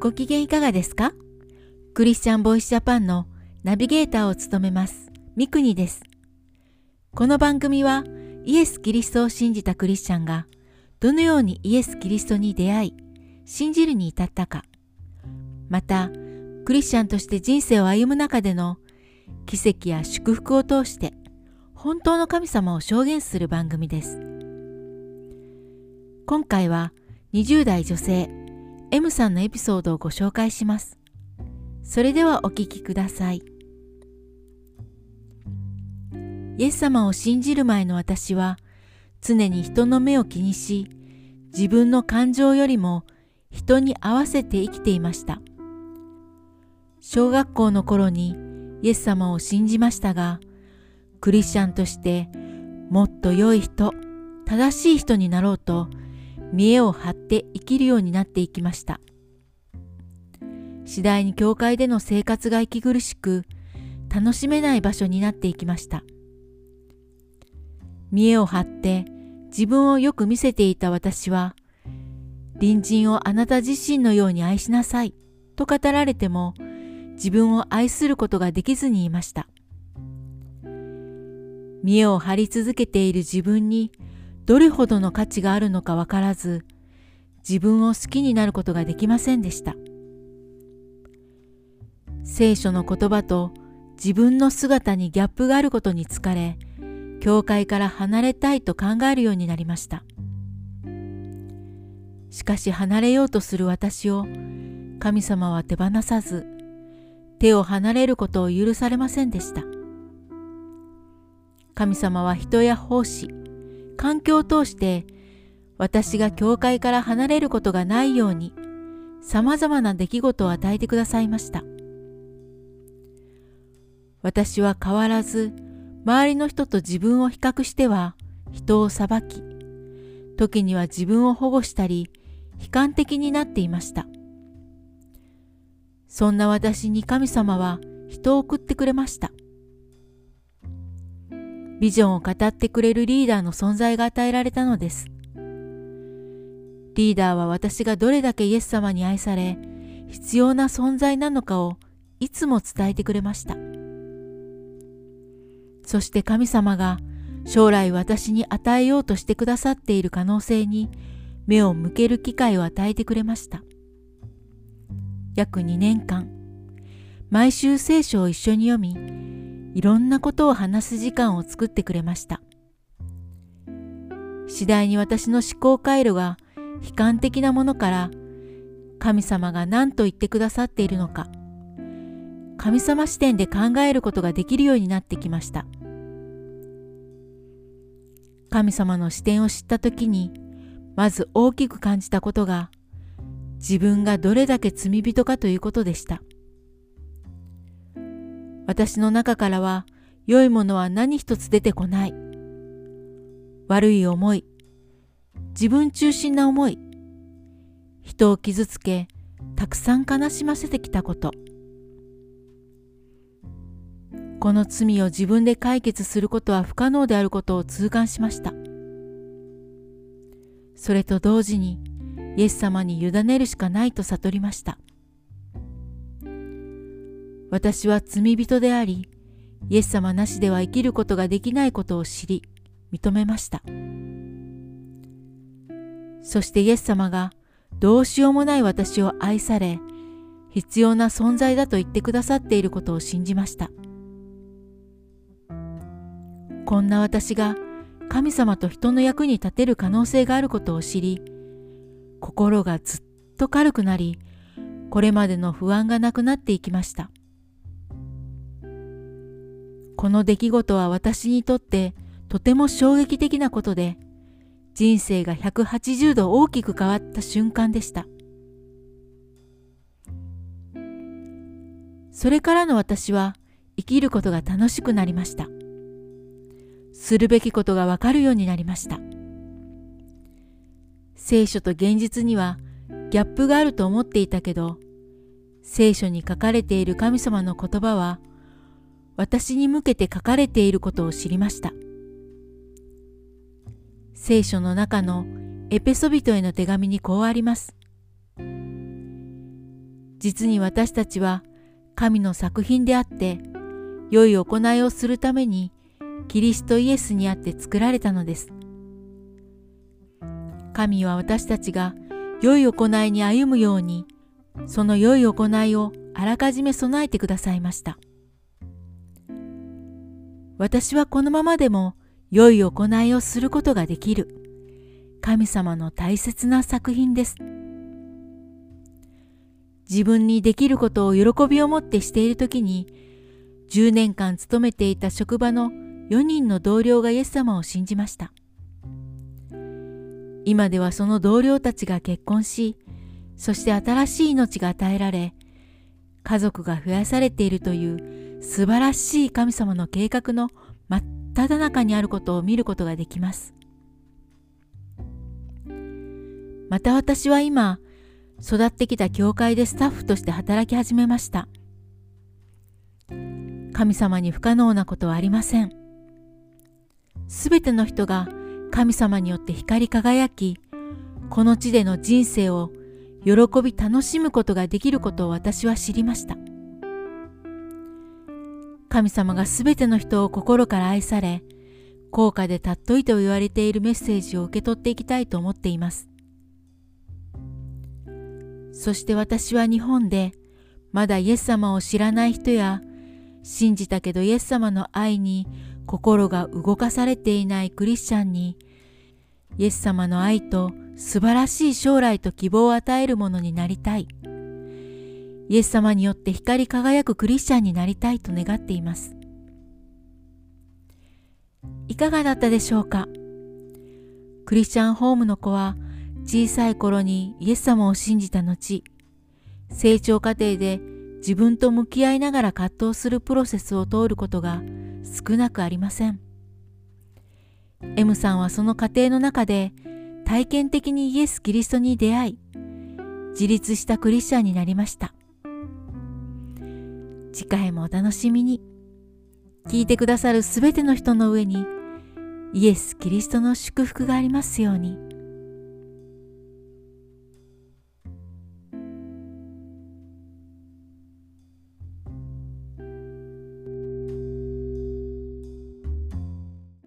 ご機嫌いかがですか？クリスチャンボイスジャパンのナビゲーターを務めます、ミクニです。この番組はイエス・キリストを信じたクリスチャンがどのようにイエス・キリストに出会い、信じるに至ったか、また、クリスチャンとして人生を歩む中での奇跡や祝福を通して本当の神様を証言する番組です。今回は20代女性 M さんのエピソードをご紹介します。それではお聞きください。イエス様を信じる前の私は常に人の目を気にし自分の感情よりも人に合わせて生きていました。小学校の頃にイエス様を信じましたがクリスチャンとしてもっと良い人正しい人になろうと見栄を張って生きるようになっていきました。次第に教会での生活が息苦しく、楽しめない場所になっていきました。見栄を張って自分をよく見せていた私は、隣人をあなた自身のように愛しなさいと語られても、自分を愛することができずにいました。見栄を張り続けている自分にどれほどの価値があるのかわからず、自分を好きになることができませんでした。聖書の言葉と自分の姿にギャップがあることに疲れ、教会から離れたいと考えるようになりました。しかし離れようとする私を神様は手放さず、手を離れることを許されませんでした。神様は人や奉仕、環境を通して私が教会から離れることがないように様々な出来事を与えてくださいました。私は変わらず周りの人と自分を比較しては人を裁き、時には自分を保護したり悲観的になっていました。そんな私に神様は人を送ってくれました。ビジョンを語ってくれるリーダーの存在が与えられたのです。リーダーは私がどれだけイエス様に愛され、必要な存在なのかをいつも伝えてくれました。そして神様が将来私に与えようとしてくださっている可能性に目を向ける機会を与えてくれました。約2年間、毎週聖書を一緒に読み、いろんなことを話す時間を作ってくれました。次第に私の思考回路が悲観的なものから神様が何と言ってくださっているのか神様視点で考えることができるようになってきました神様の視点を知った時にまず大きく感じたことが自分がどれだけ罪人かということでした私の中からは良いものは何一つ出てこない。悪い思い、自分中心な思い、人を傷つけ、たくさん悲しませてきたこと。この罪を自分で解決することは不可能であることを痛感しました。それと同時に、イエス様に委ねるしかないと悟りました。私は罪人であり、イエス様なしでは生きることができないことを知り、認めました。そしてイエス様がどうしようもない私を愛され、必要な存在だと言ってくださっていることを信じました。こんな私が神様と人の役に立てる可能性があることを知り、心がずっと軽くなり、これまでの不安がなくなっていきました。この出来事は私にとってとても衝撃的なことで、人生が180度大きく変わった瞬間でした。それからの私は生きることが楽しくなりました。するべきことがわかるようになりました。聖書と現実にはギャップがあると思っていたけど、聖書に書かれている神様の言葉は私に向けて書かれていることを知りました。聖書の中のエペソビトへの手紙にこうあります。実に私たちは神の作品であって良い行いをするためにキリストイエスにあって作られたのです。神は私たちが良い行いに歩むようにその良い行いをあらかじめ備えてくださいました。私はこのままでも良い行いをすることができる神様の大切な作品です。自分にできることを喜びを持ってしている時に10年間勤めていた職場の4人の同僚がイエス様を信じました。今ではその同僚たちが結婚し、そして新しい命が与えられ、家族が増やされているという素晴らしい神様の計画の真っ只中にあることを見ることができます。また私は今、育ってきた教会でスタッフとして働き始めました。神様に不可能なことはありません。すべての人が神様によって光り輝き、この地での人生を喜び楽しむことができることを私は知りました。神様がすべての人を心から愛され、高価で尊いと言われているメッセージを受け取っていきたいと思っています。そして私は日本でまだイエス様を知らない人や信じたけどイエス様の愛に心が動かされていないクリスチャンにイエス様の愛と素晴らしい将来と希望を与えるものになりたい。イエス様によって光り輝くクリスチャンになりたいと願っています。いかがだったでしょうか？クリスチャンホームの子は小さい頃にイエス様を信じた後、成長過程で自分と向き合いながら葛藤するプロセスを通ることが少なくありません。M さんはその過程の中で体験的にイエス・キリストに出会い、自立したクリスチャンになりました。次回もお楽しみに。聞いてくださるすべての人の上にイエス・キリストの祝福がありますように。